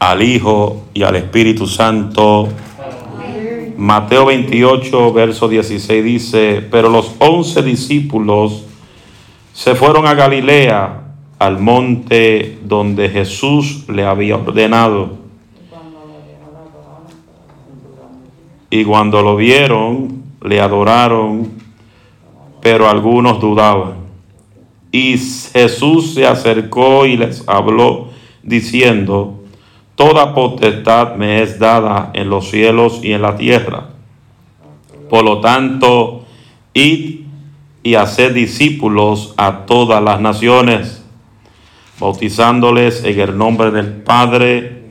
al Hijo y al Espíritu Santo. Mateo 28, verso 16 dice, pero los once discípulos se fueron a Galilea, al monte donde Jesús le había ordenado. Y cuando lo vieron, le adoraron, pero algunos dudaban. Y Jesús se acercó y les habló diciendo, Toda potestad me es dada en los cielos y en la tierra. Por lo tanto, id y haced discípulos a todas las naciones, bautizándoles en el nombre del Padre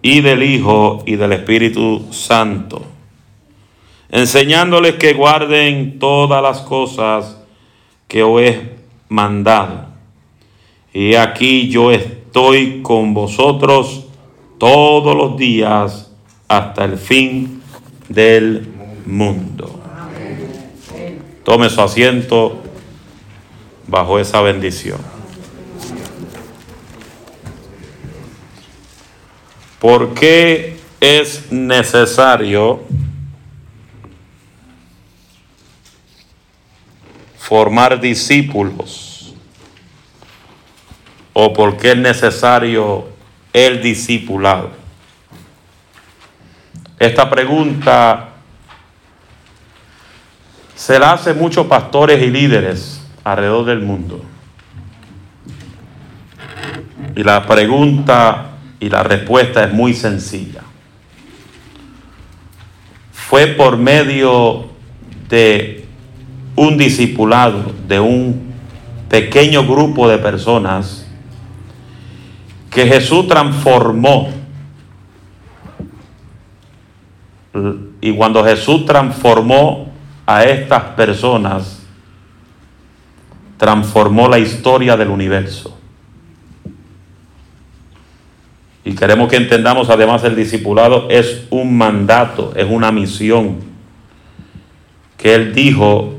y del Hijo y del Espíritu Santo, enseñándoles que guarden todas las cosas que os he mandado. Y aquí yo estoy con vosotros todos los días hasta el fin del mundo. Tome su asiento bajo esa bendición. ¿Por qué es necesario formar discípulos? ¿O por qué es necesario el discipulado? Esta pregunta se la hace muchos pastores y líderes alrededor del mundo. Y la pregunta y la respuesta es muy sencilla. Fue por medio de un discipulado, de un pequeño grupo de personas, que Jesús transformó. Y cuando Jesús transformó a estas personas, transformó la historia del universo. Y queremos que entendamos además el discipulado es un mandato, es una misión que Él dijo,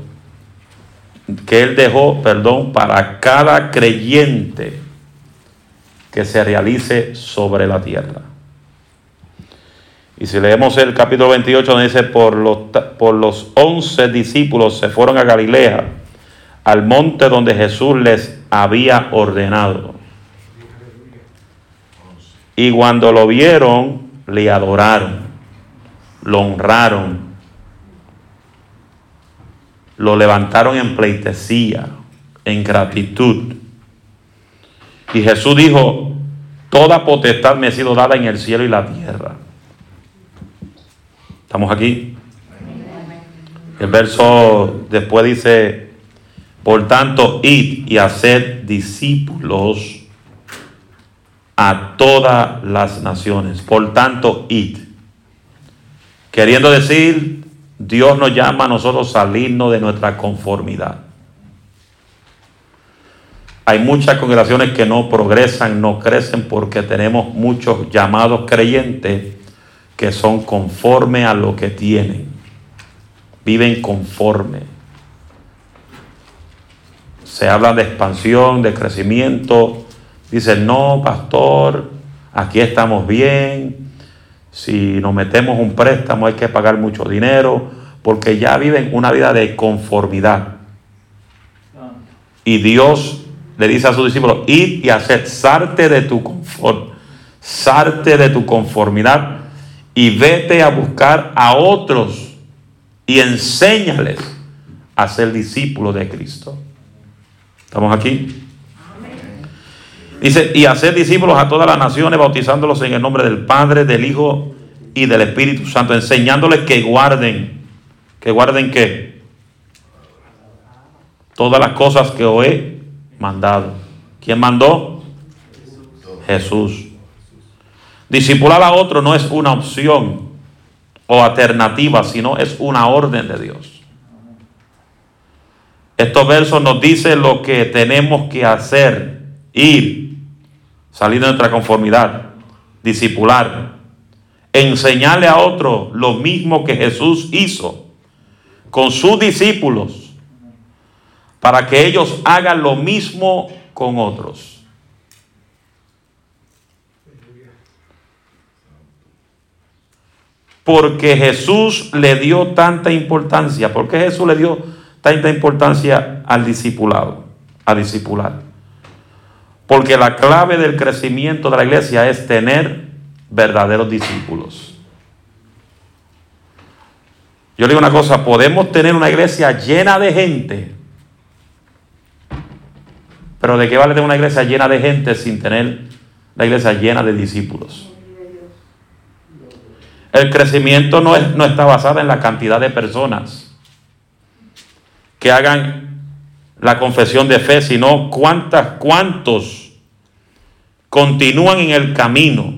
que Él dejó, perdón, para cada creyente que se realice sobre la tierra. Y si leemos el capítulo 28, donde dice, por los, por los 11 discípulos se fueron a Galilea, al monte donde Jesús les había ordenado. Y cuando lo vieron, le adoraron, lo honraron, lo levantaron en pleitesía, en gratitud. Y Jesús dijo, toda potestad me ha sido dada en el cielo y la tierra. ¿Estamos aquí? El verso después dice, por tanto, id y haced discípulos a todas las naciones. Por tanto, id. Queriendo decir, Dios nos llama a nosotros salirnos de nuestra conformidad. Hay muchas congregaciones que no progresan, no crecen porque tenemos muchos llamados creyentes que son conforme a lo que tienen. Viven conforme. Se habla de expansión, de crecimiento. Dicen, no, pastor, aquí estamos bien. Si nos metemos un préstamo hay que pagar mucho dinero porque ya viven una vida de conformidad. Y Dios le dice a sus discípulos, id y haced, sarte de tu sarte de tu conformidad y vete a buscar a otros y enséñales a ser discípulos de Cristo. ¿Estamos aquí? Dice, y hacer discípulos a todas las naciones, bautizándolos en el nombre del Padre, del Hijo y del Espíritu Santo, enseñándoles que guarden, que guarden qué? Todas las cosas que os he mandado. ¿Quién mandó? Jesús. Discipular a otro no es una opción o alternativa, sino es una orden de Dios. Estos versos nos dicen lo que tenemos que hacer, ir, salir de nuestra conformidad, discipular, enseñarle a otro lo mismo que Jesús hizo con sus discípulos para que ellos hagan lo mismo con otros. Porque Jesús le dio tanta importancia. ¿Por qué Jesús le dio tanta importancia al discipulado? A discipular. Porque la clave del crecimiento de la iglesia es tener verdaderos discípulos. Yo le digo una cosa, podemos tener una iglesia llena de gente, pero ¿de qué vale tener una iglesia llena de gente sin tener la iglesia llena de discípulos? El crecimiento no, es, no está basado en la cantidad de personas que hagan la confesión de fe, sino cuántas, cuántos continúan en el camino.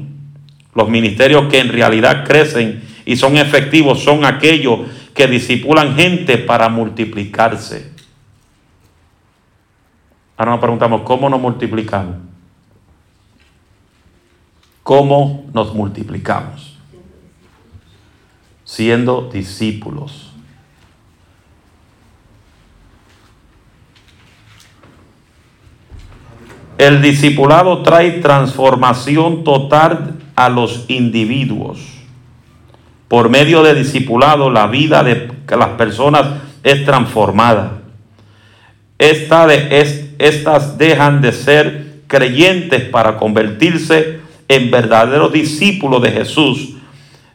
Los ministerios que en realidad crecen y son efectivos son aquellos que disipulan gente para multiplicarse. Ahora nos preguntamos, ¿cómo nos multiplicamos? ¿Cómo nos multiplicamos? Siendo discípulos. El discipulado trae transformación total a los individuos. Por medio de discipulado, la vida de las personas es transformada. Estas dejan de ser creyentes para convertirse en verdaderos discípulos de Jesús.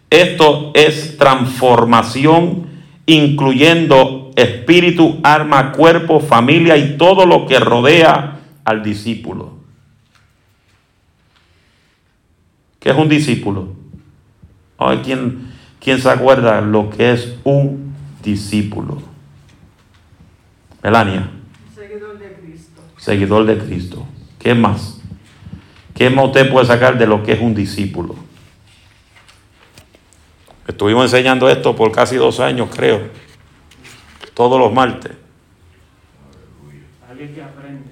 Esto es transformación incluyendo espíritu, alma, cuerpo, familia y todo lo que rodea al discípulo. ¿Qué es un discípulo? Hay quien, quien se acuerda lo que es un discípulo. Melania. Seguidor de Cristo. ¿Qué más? ¿Qué más usted puede sacar de lo que es un discípulo? Estuvimos enseñando esto por casi dos años, creo. Todos los martes. Alguien que aprende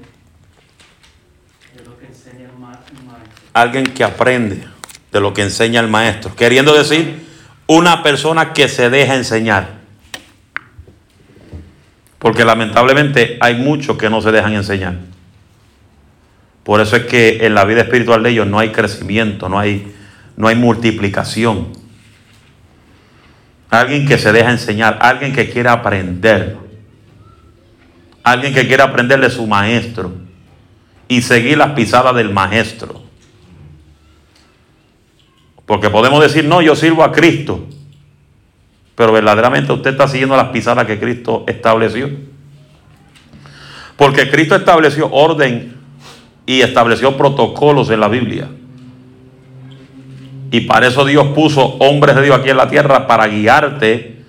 de lo que enseña el maestro. Alguien que aprende de lo que enseña el maestro. Queriendo decir, una persona que se deja enseñar. Porque lamentablemente hay muchos que no se dejan enseñar. Por eso es que en la vida espiritual de ellos no hay crecimiento, no hay, no hay multiplicación. Alguien que se deja enseñar, alguien que quiera aprender. Alguien que quiera aprender de su maestro y seguir las pisadas del maestro. Porque podemos decir, no, yo sirvo a Cristo. Pero verdaderamente usted está siguiendo las pisadas que Cristo estableció. Porque Cristo estableció orden y estableció protocolos en la Biblia. Y para eso Dios puso hombres de Dios aquí en la tierra para guiarte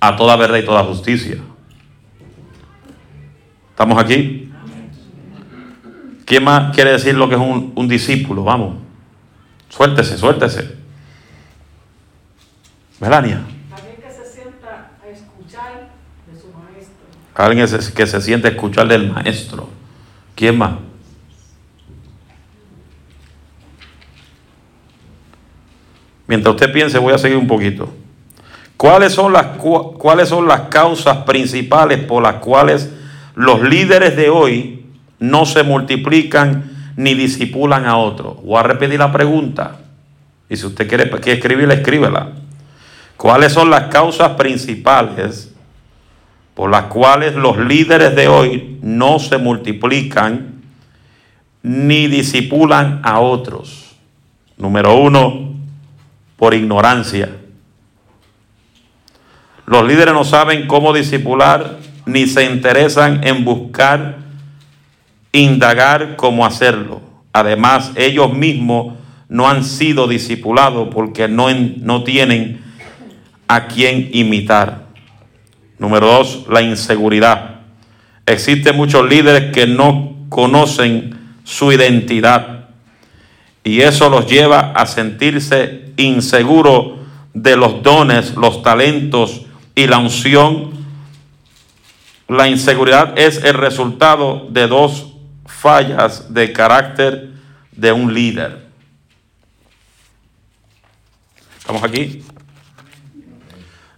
a toda verdad y toda justicia. ¿Estamos aquí? ¿Quién más quiere decir lo que es un, discípulo? Vamos. Suéltese, suéltese. Melania. Alguien que se sienta a escuchar de su maestro. Alguien que se siente a escuchar maestro. ¿Quién más? Mientras usted piense, voy a seguir un poquito. ¿Cuáles son las, cuáles son las causas principales por las cuales los líderes de hoy no se multiplican ni disipulan a otros. Voy a repetir la pregunta. Y si usted quiere que escribirla, escríbela. ¿Cuáles son las causas principales por las cuales los líderes de hoy no se multiplican ni disipulan a otros? Número uno, por ignorancia. Los líderes no saben cómo disipular ni se interesan en buscar indagar cómo hacerlo. Además, ellos mismos no han sido discipulados porque no, no tienen a quien imitar. Número dos, la inseguridad. Existen muchos líderes que no conocen su identidad y eso los lleva a sentirse inseguros de los dones, los talentos y la unción. La inseguridad es el resultado de dos fallas de carácter de un líder. ¿Estamos aquí?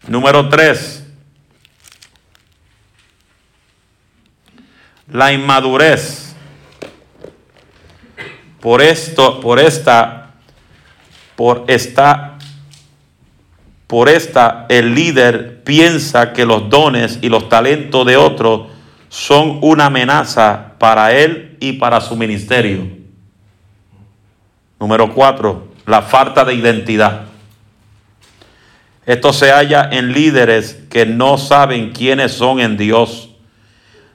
Número tres. La inmadurez. Por esto, por esta, por esta Por esta, el líder piensa que los dones y los talentos de otros son una amenaza para él y para su ministerio. Número cuatro, la falta de identidad. Esto se halla en líderes que no saben quiénes son en Dios,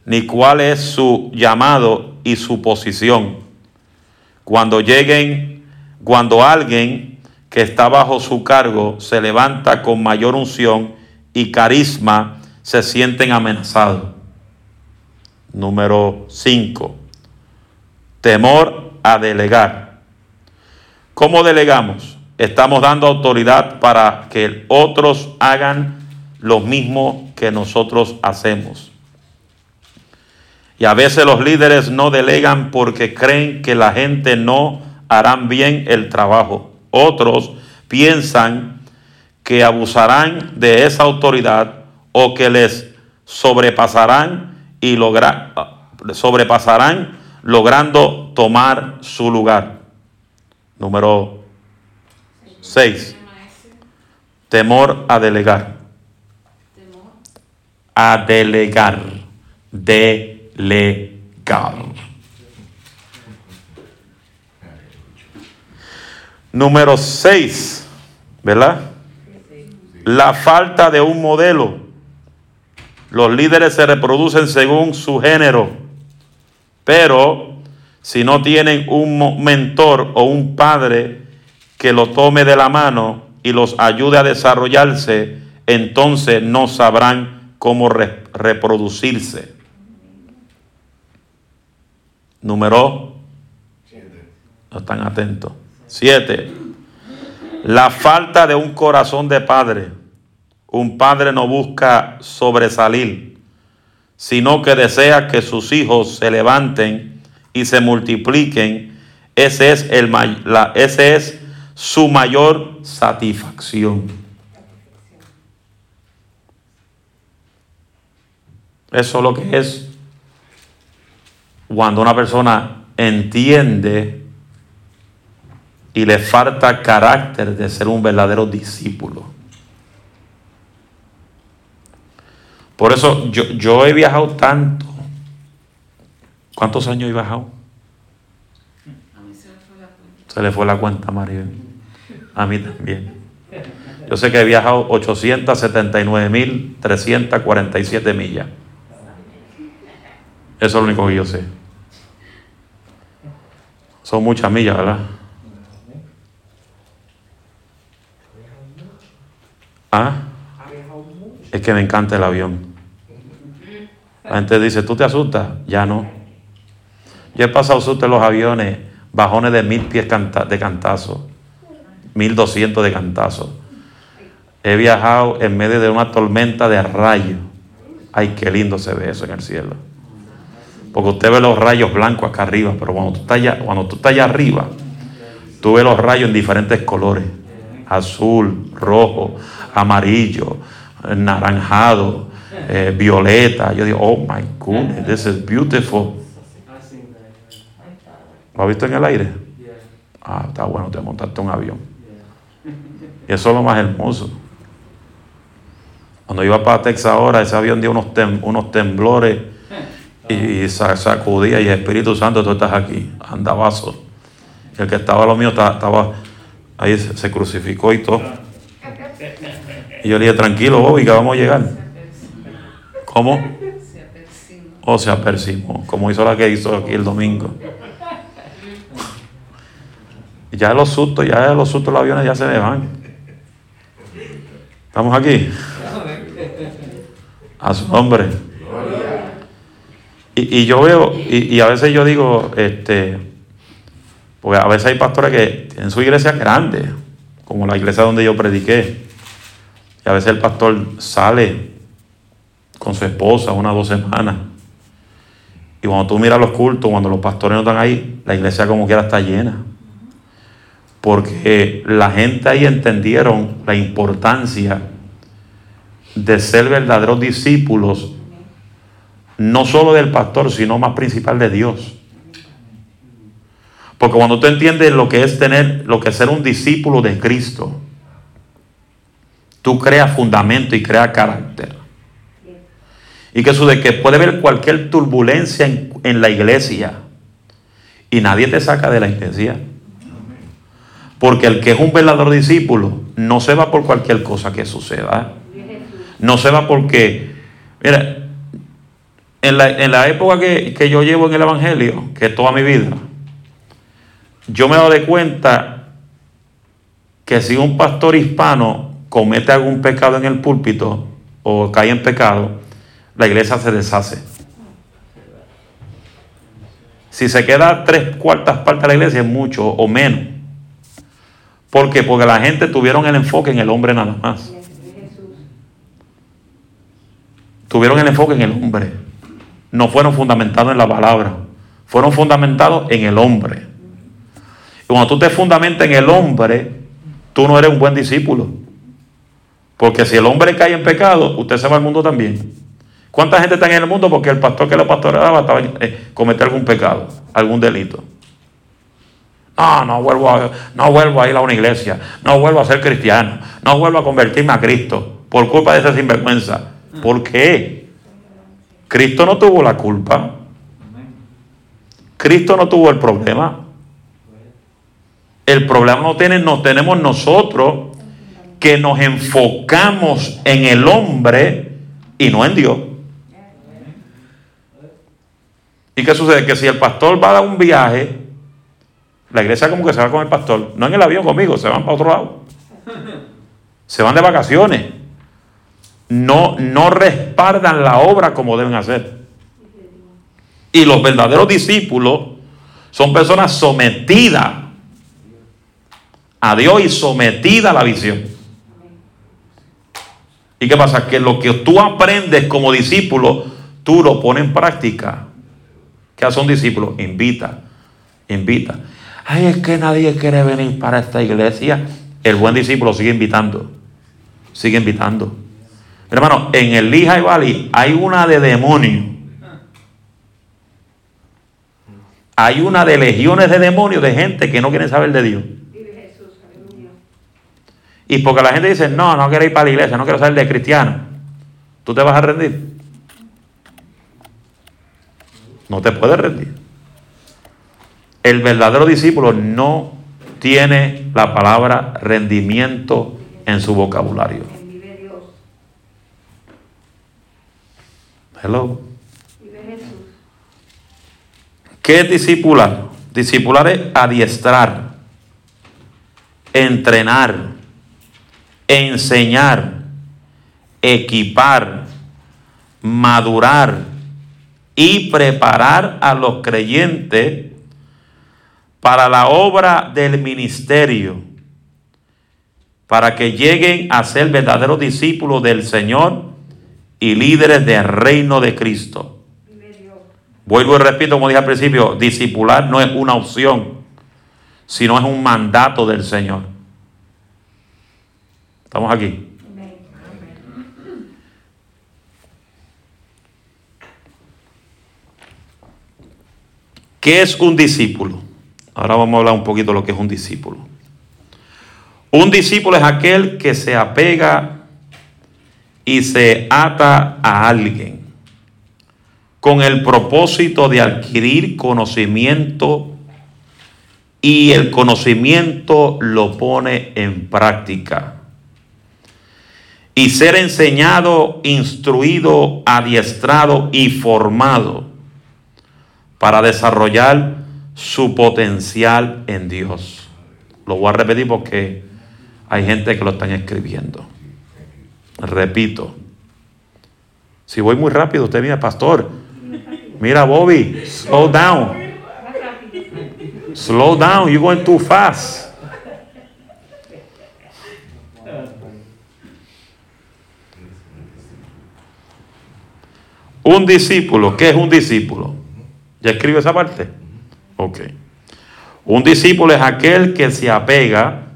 ni cuál es su llamado y su posición. Cuando lleguen, cuando alguien que está bajo su cargo se levanta con mayor unción y carisma, se sienten amenazados. Número 5. Temor a delegar. ¿Cómo delegamos? Estamos dando autoridad para que otros hagan lo mismo que nosotros hacemos. Y a veces los líderes no delegan porque creen que la gente no harán bien el trabajo. Otros piensan que abusarán de esa autoridad o que les sobrepasarán y lograr sobrepasarán logrando tomar su lugar. Número 6. Temor a delegar. A delegar. Delegar. Número 6. ¿Verdad? La falta de un modelo. Los líderes se reproducen según su género. Pero si no tienen un mentor o un padre que lo tome de la mano y los ayude a desarrollarse, entonces no sabrán cómo reproducirse. Número. No están atentos. Siete. La falta de un corazón de padre. Un padre no busca sobresalir, sino que desea que sus hijos se levanten y se multipliquen. Ese es, el, la, ese es su mayor satisfacción. Eso es lo que es cuando una persona entiende y le falta carácter de ser un verdadero discípulo. Por eso yo, yo he viajado tanto. ¿Cuántos años he viajado? Se le fue la cuenta a Mario. A mí también. Yo sé que he viajado 879.347 millas. Eso es lo único que yo sé. Son muchas millas, ¿verdad? ¿Ah? Es que me encanta el avión. La gente dice, ¿tú te asustas? Ya no. Yo he pasado susto en los aviones bajones de mil pies de cantazo, mil doscientos de cantazo. He viajado en medio de una tormenta de rayos. Ay, qué lindo se ve eso en el cielo. Porque usted ve los rayos blancos acá arriba, pero cuando tú estás allá, cuando tú estás allá arriba, tú ves los rayos en diferentes colores. Azul, rojo, amarillo, naranjado, eh, violeta. Yo digo, oh my goodness, this is beautiful. ¿Lo has visto en el aire? Ah, está bueno, te montaste un avión. Y eso es lo más hermoso. Cuando iba para Texas ahora, ese avión dio unos, unos temblores y, sacudía y Espíritu Santo, tú estás aquí, andabazo. El que estaba lo mío estaba, ahí, se, crucificó y todo. Y yo le dije, tranquilo, Bobby, que vamos a llegar. ¿Cómo? O se apercibó, como hizo la que hizo aquí el domingo. Ya los sustos, ya los sustos los aviones ya se me van. ¿Estamos aquí? A su nombre. Y, yo veo, y, a veces yo digo, este, porque a veces hay pastores que tienen su iglesia grande, como la iglesia donde yo prediqué. Y a veces el pastor sale con su esposa una dos semanas. Y cuando tú miras los cultos, cuando los pastores no están ahí, la iglesia como quiera está llena porque la gente ahí entendieron la importancia de ser verdaderos discípulos, no solo del pastor, sino más principal de Dios. Porque cuando tú entiendes lo que es tener, lo que es ser un discípulo de Cristo, tú creas fundamento y creas carácter. Y que eso de que puede haber cualquier turbulencia en, en la iglesia y nadie te saca de la iglesia. Porque el que es un verdadero discípulo no se va por cualquier cosa que suceda. No se va porque, mira, en la, en la época que, que, yo llevo en el Evangelio, que es toda mi vida, yo me doy cuenta que si un pastor hispano comete algún pecado en el púlpito o cae en pecado, la iglesia se deshace. Si se queda tres cuartas partes de la iglesia es mucho o menos. ¿Por qué? Porque la gente tuvieron el enfoque en el hombre nada más. Tuvieron el enfoque en el hombre. No fueron fundamentados en la palabra. Fueron fundamentados en el hombre. Y cuando tú te fundamentas en el hombre, tú no eres un buen discípulo. Porque si el hombre cae en pecado, usted se va al mundo también. ¿Cuánta gente está en el mundo? Porque el pastor que lo pastoreaba estaba eh, cometió algún pecado, algún delito. No, no vuelvo, a, no vuelvo a ir a una iglesia, no vuelvo a ser cristiano, no vuelvo a convertirme a Cristo por culpa de esa sinvergüenza. ¿Por qué? Cristo no tuvo la culpa. Cristo no tuvo el problema. El problema no, tiene, tenemos nosotros que nos enfocamos en el hombre y no en Dios. ¿Y qué sucede? Que si el pastor va a dar un viaje, la iglesia como que se va con el pastor, no en el avión conmigo, se van para otro lado. Se van de vacaciones. No, no respaldan la obra como deben hacer. Y los verdaderos discípulos son personas sometidas a Dios y sometidas a la visión. ¿Y qué pasa? Que lo que tú aprendes como discípulo, tú lo pones en práctica. ¿Qué hace un discípulo? Invita, invita. Ay, es que nadie quiere venir para esta iglesia. El buen discípulo sigue invitando, sigue invitando. Hermano, en el Lehigh Valley hay una de demonios. Hay una de legiones de demonios de gente que no quiere saber de Dios. Y porque la gente dice, no, no quiero ir para la iglesia, no quiero saber de cristiano. ¿Tú te vas a rendir? No te puedes rendir. El verdadero discípulo no tiene la palabra rendimiento en su vocabulario. Hello. ¿Qué es discipular? Discipular es adiestrar, entrenar, enseñar, equipar, madurar y preparar a los creyentes para la obra del ministerio, para que lleguen a ser verdaderos discípulos del Señor y líderes del reino de Cristo. Vuelvo y repito, como dije al principio, discipular no es una opción, sino es un mandato del Señor. ¿Estamos aquí? ¿Qué es un discípulo? Ahora vamos a hablar un poquito de lo que es un discípulo. Un discípulo es aquel que se apega y se ata a alguien con el propósito de adquirir conocimiento y el conocimiento lo pone en práctica. Y ser enseñado, instruido, adiestrado y formado para desarrollar su potencial en Dios. Lo voy a repetir porque hay gente que lo están escribiendo. Repito. Si voy muy rápido, usted mira, pastor. Mira, Bobby, slow down. Slow down, you're going too fast. Un discípulo, ¿qué es un discípulo? ¿Ya escribe esa parte? Ok. Un discípulo es aquel que se apega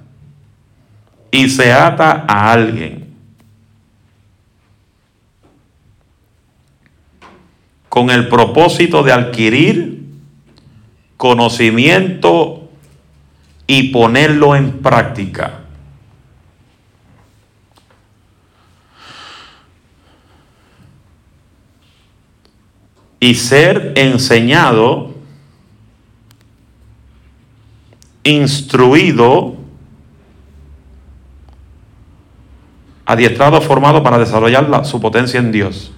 y se ata a alguien. con el propósito de adquirir conocimiento y ponerlo en práctica. Y ser enseñado, instruido, adiestrado, formado para desarrollar su potencia en Dios.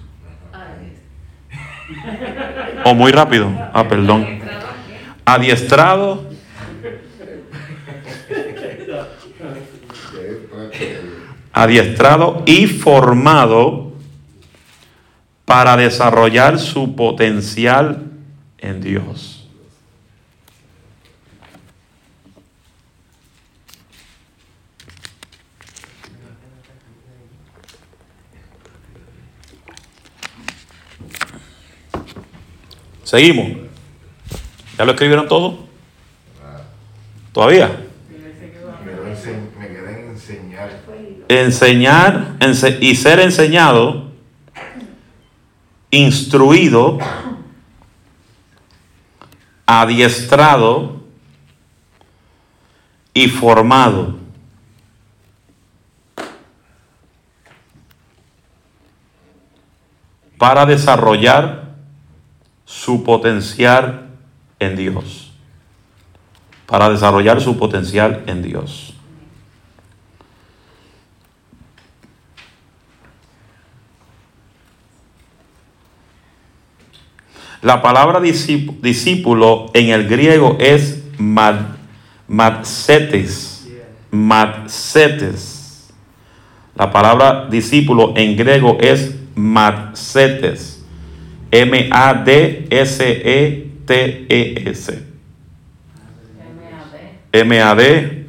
O muy rápido. Ah, perdón. Adiestrado, adiestrado y formado para desarrollar su potencial en Dios. Seguimos. ¿Ya lo escribieron todo? ¿Todavía? Me quedé en enseñar. enseñar ense- y ser enseñado, instruido, adiestrado y formado. para desarrollar su potencial en Dios. Para desarrollar su potencial en Dios. La palabra discíp- discípulo en el griego es mad, matsetes. Matsetes. La palabra discípulo en griego es matsetes. M-A-D-S-E-T-E-S. M-A-D-S-E-T-E-S.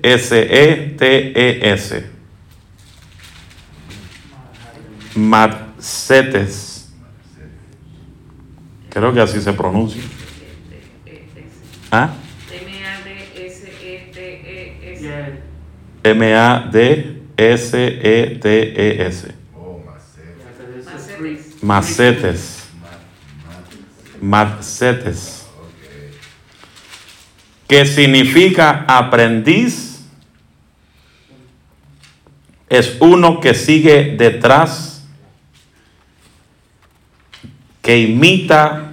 Matsetes. Creo que así se pronuncia. ¿Ah? M-A-D-S-E-T-E-S. M-A-D-S-E-T-E-S. Oh, maceta. Macetes. Macetes. Ma- ma- Macetes. Ok. Que significa aprendiz. Es uno que sigue detrás. Que imita.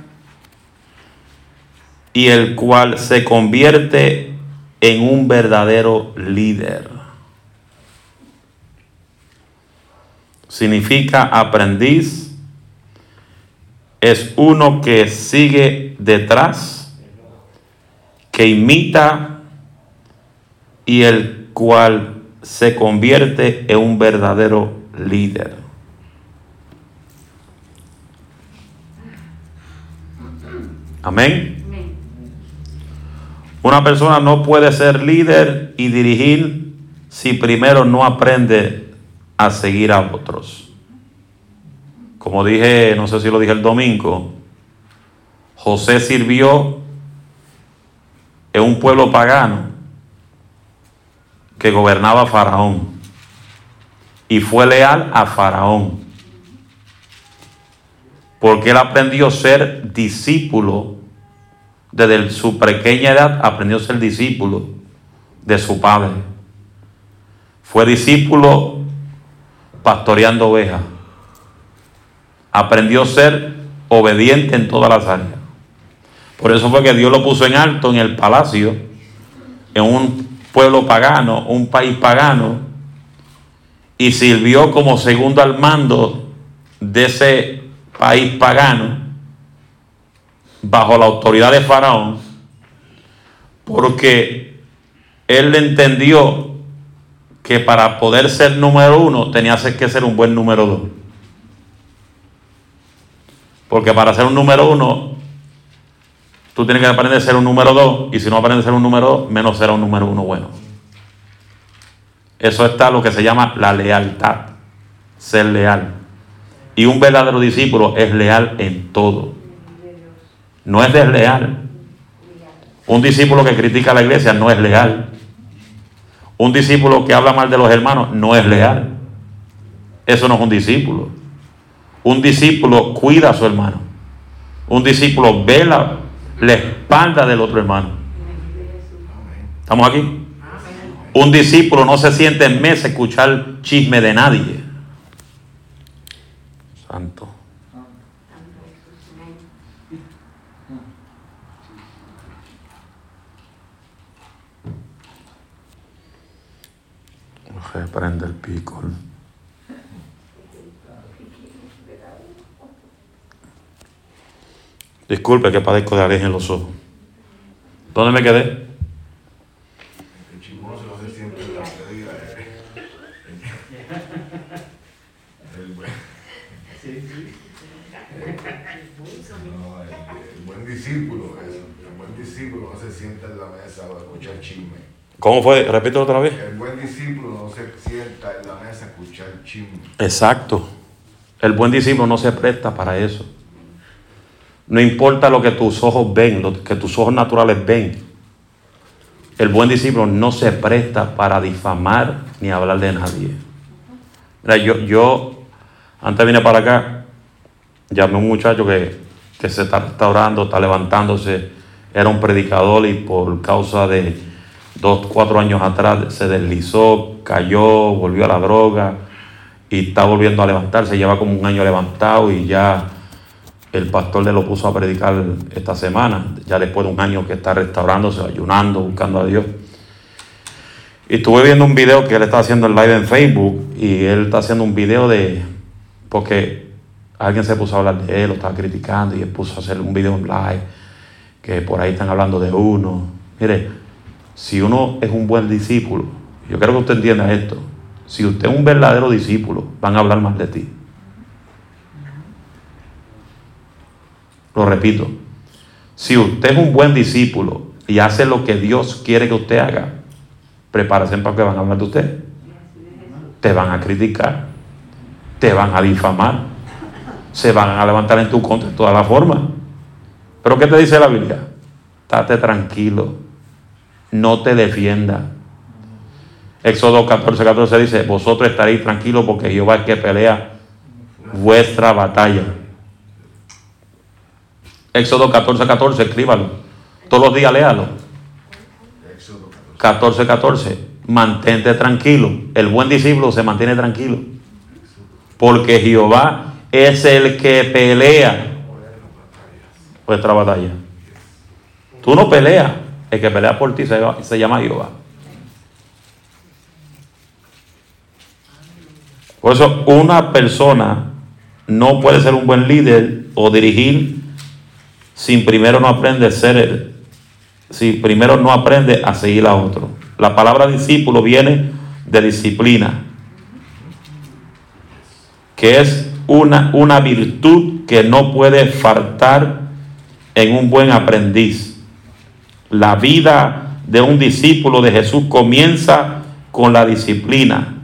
Y el cual se convierte en un verdadero líder. Significa aprendiz. Es uno que sigue detrás, que imita y el cual se convierte en un verdadero líder. Amén. Amén. Una persona no puede ser líder y dirigir si primero no aprende a seguir a otros. Como dije, no sé si lo dije el domingo, José sirvió en un pueblo pagano que gobernaba Faraón y fue leal a Faraón. Porque él aprendió a ser discípulo desde su pequeña edad aprendió a ser discípulo de su padre. Fue discípulo pastoreando ovejas. Aprendió a ser obediente en todas las áreas. Por eso fue que Dios lo puso en alto en el palacio, en un pueblo pagano, un país pagano, y sirvió como segundo al mando de ese país pagano bajo la autoridad de Faraón, porque él entendió que para poder ser número uno tenía que ser un buen número dos. Porque para ser un número uno, tú tienes que aprender a ser un número dos, y si no aprendes a ser un número dos, menos será un número uno bueno. Eso está lo que se llama la lealtad, ser leal. Y un verdadero discípulo es leal en todo no es desleal. Un discípulo que critica a la iglesia no es leal. Un discípulo que habla mal de los hermanos no es leal. Eso no es un discípulo. Un discípulo cuida a su hermano. Un discípulo vela la espalda del otro hermano. ¿Estamos aquí? Un discípulo no se siente en mesa a escuchar chisme de nadie. Santo. Reprende el pico. Disculpe que padezco de alergia en los ojos. ¿Dónde me quedé? ¿Cómo fue? Repítelo otra vez. El buen discípulo no se sienta en la mesa a escuchar chisme. Exacto. El buen discípulo no se presta para eso. No importa lo que tus ojos ven, lo que tus ojos naturales ven. El buen discípulo no se presta para difamar ni hablar de nadie. Mira, yo, yo antes vine para acá, llamé a un muchacho que, que se está restaurando, está levantándose, era un predicador y por causa de dos, cuatro años atrás se deslizó, cayó, volvió a la droga y está volviendo a levantarse, lleva como un año levantado y ya el pastor le lo puso a predicar esta semana, ya después de un año que está restaurándose, ayunando, buscando a Dios. Y estuve viendo un video que él está haciendo en live en Facebook y él está haciendo un video de, porque alguien se puso a hablar de él, lo estaba criticando y él puso a hacer un video en live, que por ahí están hablando de uno. Mire, si uno es un buen discípulo, yo quiero que usted entienda esto, si usted es un verdadero discípulo, van a hablar más de ti. Lo repito, si usted es un buen discípulo y hace lo que Dios quiere que usted haga, prepárese para que van a hablar de usted. Te van a criticar, te van a difamar, se van a levantar en tu contra de todas las formas. Pero ¿qué te dice la Biblia? Estate tranquilo, no te defienda. Éxodo 14, 14 dice, vosotros estaréis tranquilos porque Jehová es que pelea vuestra batalla. Éxodo 14, 14, escríbalo. Todos los días léalo. Éxodo 14, 14. 14. Mantente tranquilo. El buen discípulo se mantiene tranquilo. Porque Jehová es el que pelea vuestra batalla. Tú no peleas. El que pelea por ti se, se llama Jehová. Por eso una persona no puede ser un buen líder o dirigir si primero no aprende a ser él, si primero no aprende a seguir a otro. La palabra discípulo viene de disciplina, que es una, una virtud que no puede faltar en un buen aprendiz. La vida de un discípulo de Jesús comienza con la disciplina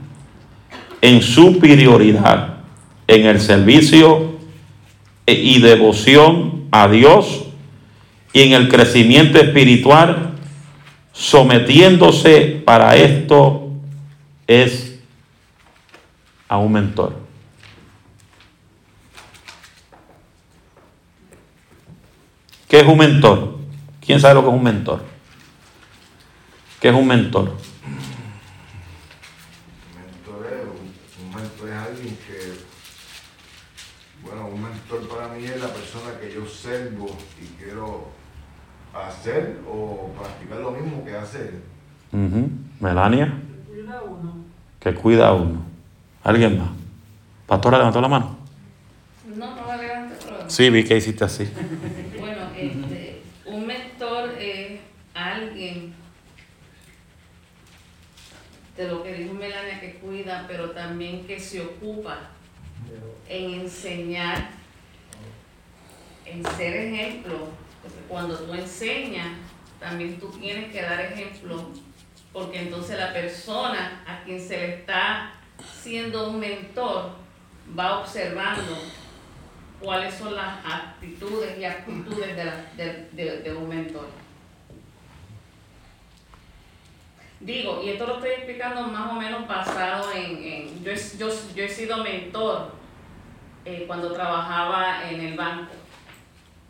en su prioridad, en el servicio y devoción a Dios y en el crecimiento espiritual, sometiéndose para esto es a un mentor. ¿Qué es un mentor? ¿Quién sabe lo que es un mentor? ¿Qué es un mentor? Mentor es, un, un mentor es alguien que, bueno, un mentor para mí es la persona que yo servo y quiero hacer o practicar lo mismo que hacer. Ujú. Melania, que cuida a uno. ¿Alguien más? Pastora, levantó la mano. No, no la levante, pero. Sí, vi que hiciste así. Bueno, este, un mentor es alguien de lo que dijo Melania que cuida, pero también que se ocupa en enseñar, en ser ejemplo. Porque cuando tú enseñas, también tú tienes que dar ejemplo, porque entonces la persona a quien se le está siendo un mentor va observando cuáles son las actitudes y actitudes de, la- de- de- de un mentor. Digo, y esto lo estoy explicando más o menos basado en, en- yo, yo, yo he sido mentor eh, cuando trabajaba en el banco.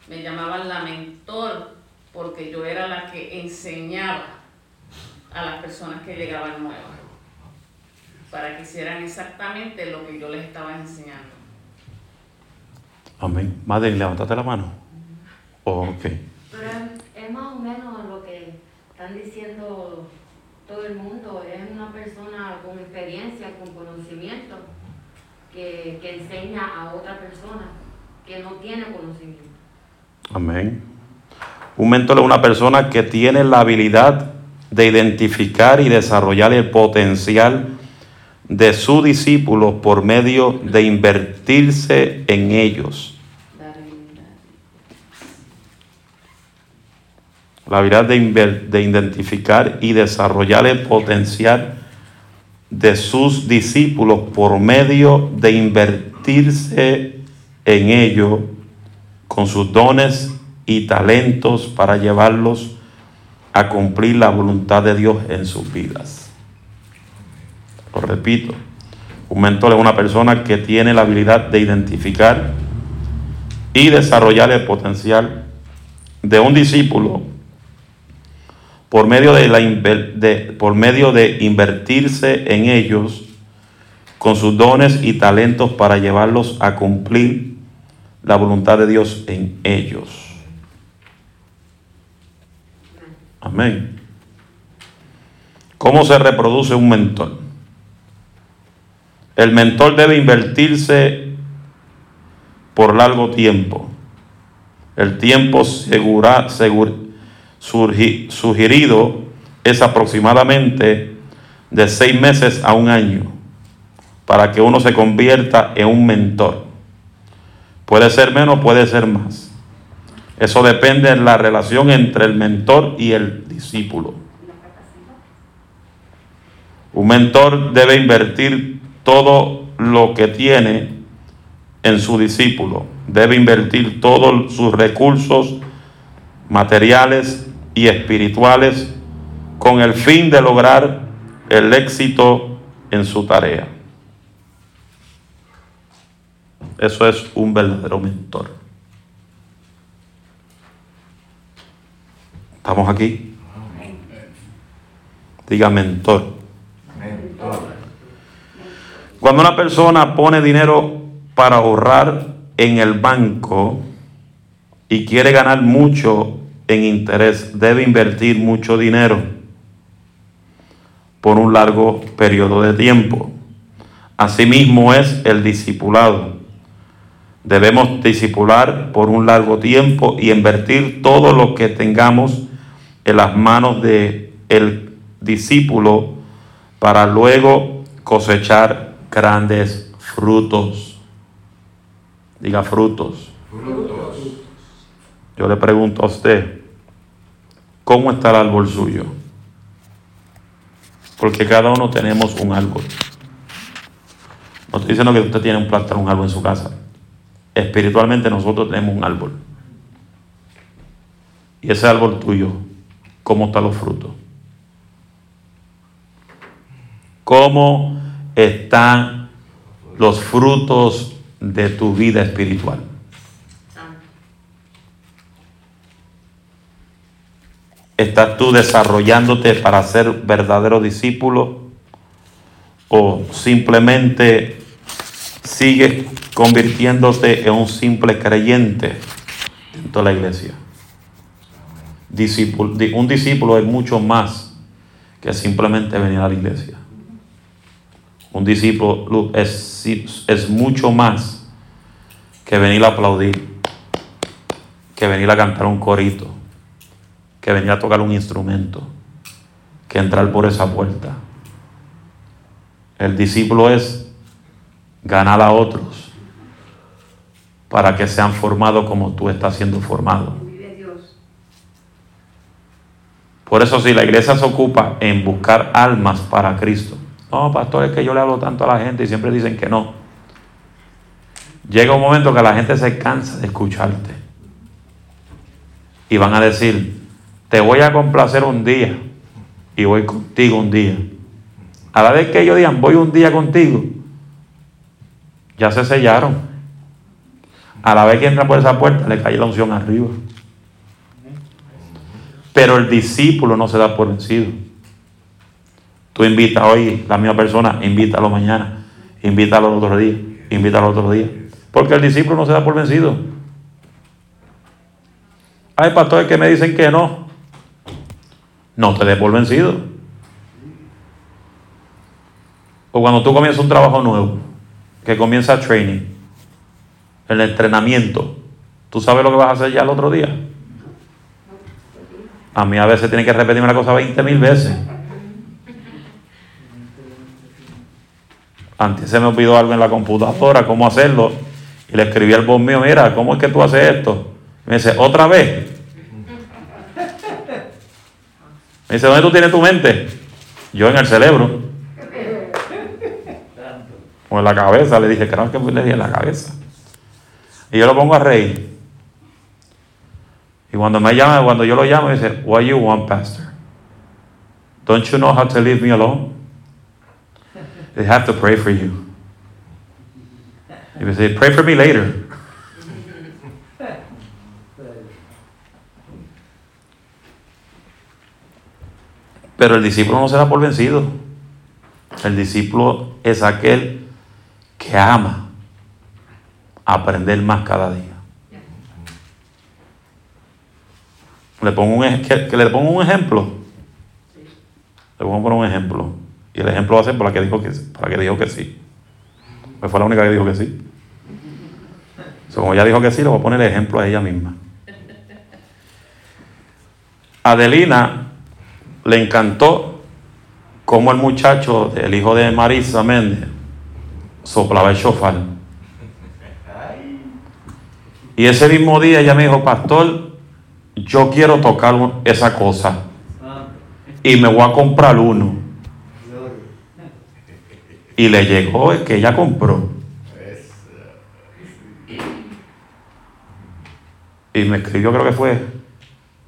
Me llamaban la mentor porque yo era la que enseñaba a las personas que llegaban nuevas para que hicieran exactamente lo que yo les estaba enseñando. Amén. Madre, levantaste la mano. ok. Pero es, es más o menos lo que están diciendo todo el mundo, es una persona con experiencia, con conocimiento, que, que enseña a otra persona que no tiene conocimiento. Amén. Un mentor es una persona que tiene la habilidad de identificar y desarrollar el potencial de sus discípulos por medio de invertirse en ellos. La habilidad de, de identificar y desarrollar el potencial de sus discípulos por medio de invertirse en ellos con sus dones y talentos para llevarlos a cumplir la voluntad de Dios en sus vidas. Lo repito, un mentor es una persona que tiene la habilidad de identificar y desarrollar el potencial de un discípulo por medio de, la, de- por medio de invertirse en ellos con sus dones y talentos para llevarlos a cumplir la voluntad de Dios en ellos. Amén. ¿Cómo se reproduce un mentor? El mentor debe invertirse por largo tiempo. El tiempo segura- segur- surgi- sugerido es aproximadamente de seis meses a un año para que uno se convierta en un mentor. Puede ser menos, puede ser más. Eso depende de la relación entre el mentor y el discípulo. Un mentor debe invertir todo lo que tiene en su discípulo. Debe invertir todos sus recursos materiales y espirituales con el fin de lograr el éxito en su tarea. Eso es un verdadero mentor. ¿Estamos aquí? Diga mentor. Cuando una persona pone dinero para ahorrar en el banco y quiere ganar mucho en interés, debe invertir mucho dinero por un largo periodo de tiempo. Asimismo es el discipulado. Debemos discipular por un largo tiempo y invertir todo lo que tengamos en las manos de el discípulo para luego cosechar grandes frutos. Diga frutos. Frutos. Yo le pregunto a usted, ¿cómo está el árbol suyo? Porque cada uno tenemos un árbol. No estoy diciendo que usted tiene un plátano, un árbol en su casa. Espiritualmente nosotros tenemos un árbol. Y ese árbol tuyo, ¿cómo están los frutos? ¿Cómo están los frutos de tu vida espiritual? ¿Estás tú desarrollándote para ser verdadero discípulo? ¿O simplemente sigues convirtiéndote en un simple creyente dentro de la iglesia? Un discípulo es mucho más que simplemente venir a la iglesia. Un discípulo es, es mucho más que venir a aplaudir, que venir a cantar un corito que venir a tocar un instrumento, que entrar por esa puerta. El discípulo es ganar a otros para que sean formados como tú estás siendo formado. Por eso si la iglesia se ocupa en buscar almas para Cristo, no, pastor, es que yo le hablo tanto a la gente y siempre dicen que no. Llega un momento que la gente se cansa de escucharte. Y van a decir, te voy a complacer un día y voy contigo un día. A la vez que ellos digan, voy un día contigo, ya se sellaron. A la vez que entran por esa puerta, le cae la unción arriba. Pero el discípulo no se da por vencido. Tú invitas hoy la misma persona, invítalo mañana, invítalo el otro día, invítalo el otro día. Porque el discípulo no se da por vencido. Hay pastores que me dicen que no. No te des por vencido. O cuando tú comienzas un trabajo nuevo, que comienza training, el entrenamiento, ¿tú sabes lo que vas a hacer ya el otro día? A mí a veces tiene que repetirme una cosa 20 mil veces. Antes se me olvidó algo en la computadora, cómo hacerlo. Y le escribí al voz mío, mira, ¿cómo es que tú haces esto? Me dice, ¿otra vez? Me dice, ¿dónde tú tienes tu mente? Yo en el cerebro. O en la cabeza. Le dije, creo que le dije en la cabeza. Y yo lo pongo a reír. Y cuando me llama, cuando yo lo llamo, dice, What you want, Pastor? Don't you know how to leave me alone? They have to pray for you. Y me dice, Pray for me later. Pero el discípulo no se da por vencido. El discípulo es aquel que ama aprender más cada día. Le pongo un, que, que le pongo un ejemplo. Le pongo un ejemplo. Y el ejemplo va a ser por la que dijo que, para que dijo que sí. Pues fue la única que dijo que sí. Como ella dijo que sí, le voy a poner el ejemplo a ella misma. Adelina le encantó cómo el muchacho, el hijo de Marisa Méndez, soplaba el shofar. Y ese mismo día ella me dijo, pastor, yo quiero tocar esa cosa y me voy a comprar uno. Y le llegó el que ella compró. Y me escribió, creo que fue,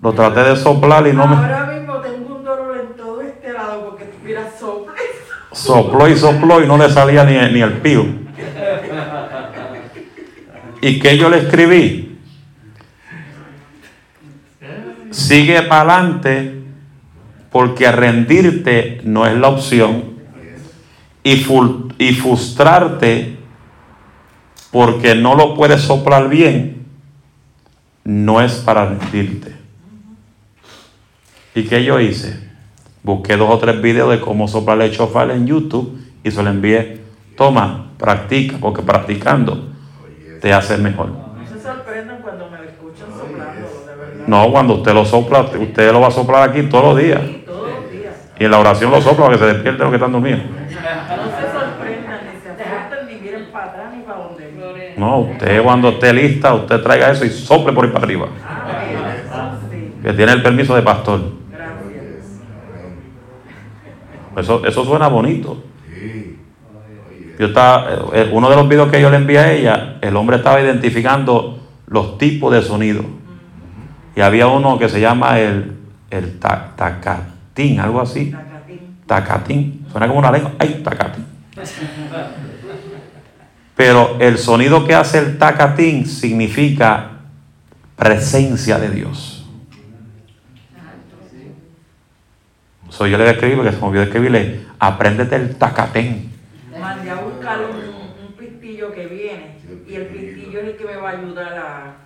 lo traté de soplar y no me... Ahora mismo tengo un dolor en todo este lado porque tuviera sopla. Sopló y sopló y no le salía ni, ni el pío. ¿Y qué yo le escribí? Sigue para adelante porque rendirte no es la opción y, y frustrarte porque no lo puedes soplar bien no es para rendirte. ¿Y qué yo hice? Busqué dos o tres videos de cómo soplar el chofar en YouTube y se lo envié. Toma, practica, porque practicando te hace mejor. Se sorprenden cuando me escuchan soplando, de verdad. No, cuando usted lo sopla, usted lo va a soplar aquí todos los días. Sí, todos los días. Y en la oración lo sopla para que se despierten los que están dormidos. No se sorprendan, ni se asusten, ni miren para atrás, ni para donde. Gloria. No, usted cuando esté lista, usted traiga eso y sople por ahí para arriba. Ah. Que tiene el permiso de pastor. Gracias. Eso, eso suena bonito. Yo estaba, eh, uno de los videos que yo le envié a ella, el hombre estaba identificando los tipos de sonido. Y había uno que se llama el, el ta- tacatín, algo así. Tacatín. Tacatín. Suena como una lengua. ¡Ay, tacatín! Pero el sonido que hace el tacatín significa presencia de Dios. So, yo le voy a escribir porque se me olvidó escribirle, apréndete el tacatén. Mandé a buscar un, un pistillo que viene. Y el pistillo es el que me va a ayudar a,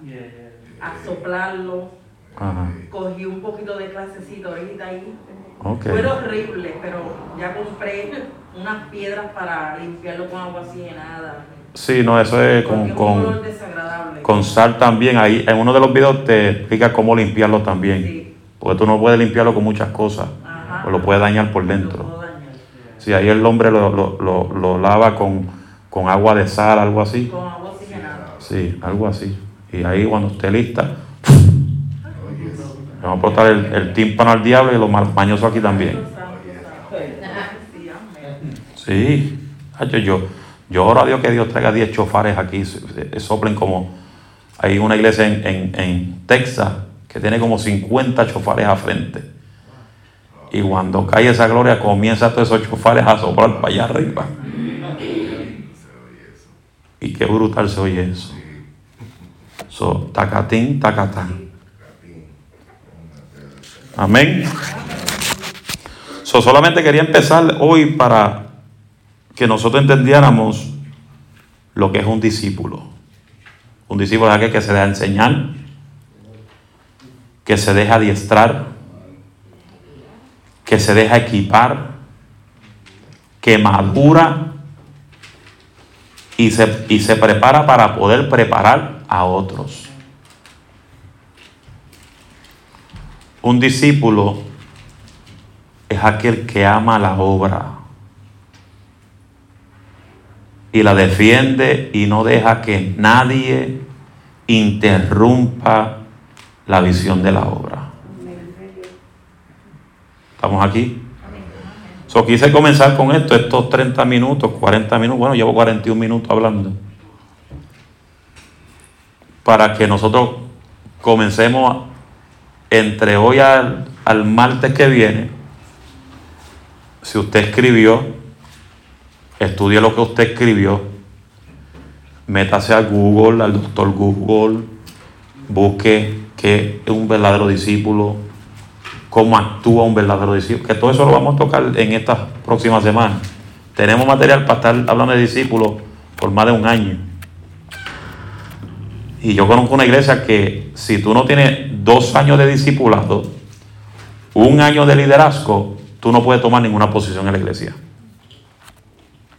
a soplarlo. Ajá. Cogí un poquito de clasecito ahorita ahí. Ok. Fue horrible, pero ya compré unas piedras para limpiarlo con agua oxigenada. Sí, no, eso es con, es un olor con, desagradable. con sal también. Ahí en uno de los videos te explica cómo limpiarlo también. Sí. Porque tú no puedes limpiarlo con muchas cosas. Ajá. O lo puedes dañar por dentro. dañar. Sí, ahí el hombre lo, lo- lo- lo lava con, con agua de sal, algo así. Con. Sí, algo así. Y ahí cuando esté lista, le vamos a aportar el, el tímpano al diablo y lo ma- mañoso aquí también. Sí. Sí. Hacho, yo, yo oro a Dios que Dios traiga 10 chofares aquí, soplen como... Hay una iglesia en, en- en Texas que tiene como 50 chofares a frente. Y cuando cae esa gloria, comienza todos esos chofares a soplar para allá arriba. Y qué brutal se oye eso. So, tacatín, tacatán. Amén. So, solamente quería empezar hoy para que nosotros entendiéramos lo que es un discípulo. Un discípulo es aquel que se deja enseñar, que se deja adiestrar, que se deja equipar que madura y se, y se prepara para poder preparar a otros. Un discípulo es aquel que ama la obra y la defiende y no deja que nadie interrumpa la visión de la obra. ¿Estamos aquí? So, quise comenzar con esto, estos 30 minutos, 40 minutos, bueno, llevo 41 minutos hablando, para que nosotros comencemos entre hoy al, al martes que viene. Si usted escribió, estudie lo que usted escribió, métase a Google, al doctor Google, busque qué es un verdadero discípulo, cómo actúa un verdadero discípulo, que todo eso lo vamos a tocar en estas próximas semanas. Tenemos material para estar hablando de discípulos por más de un año. Y yo conozco una iglesia que si tú no tienes dos años de discipulado, un año de liderazgo, tú no puedes tomar ninguna posición en la iglesia.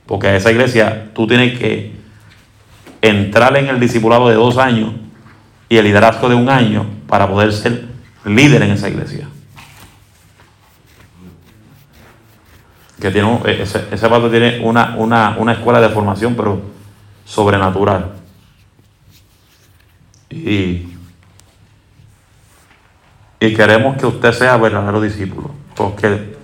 Porque a esa iglesia tú tienes que entrar en el discipulado de dos años y el liderazgo de un año para poder ser líder en esa iglesia. Que tiene, ese, ese tiene una, una, una escuela de formación, pero sobrenatural. Y, y queremos que usted sea verdadero discípulo. Porque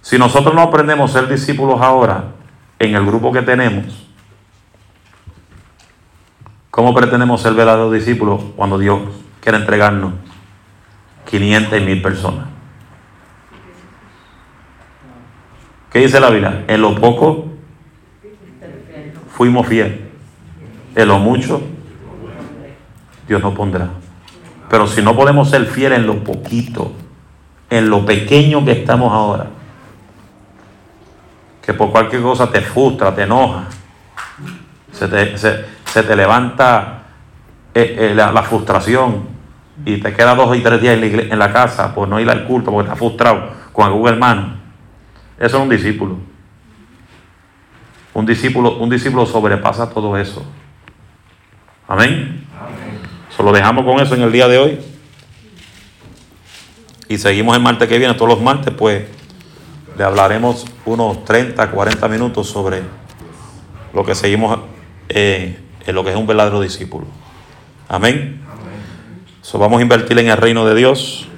si nosotros no aprendemos a ser discípulos ahora, en el grupo que tenemos, ¿cómo pretendemos ser verdaderos discípulos cuando Dios quiere entregarnos 500 y mil personas? ¿Qué dice la Biblia? En lo poco fuimos fieles. En lo mucho Dios nos pondrá. Pero si no podemos ser fieles en lo poquito, en lo pequeño que estamos ahora, que por cualquier cosa te frustra, te enoja, se te, levanta eh, eh, la, frustración y te quedas dos y tres días en la, en la, casa por no ir al culto porque estás frustrado con algún hermano. Eso es un discípulo. Un discípulo, un discípulo sobrepasa todo eso. Amén. Solo dejamos con eso en el día de hoy. Y seguimos el martes que viene, todos los martes, pues le hablaremos unos 30, 40 minutos sobre lo que seguimos eh, en lo que es un verdadero discípulo. Amén. So, vamos a invertir en el reino de Dios.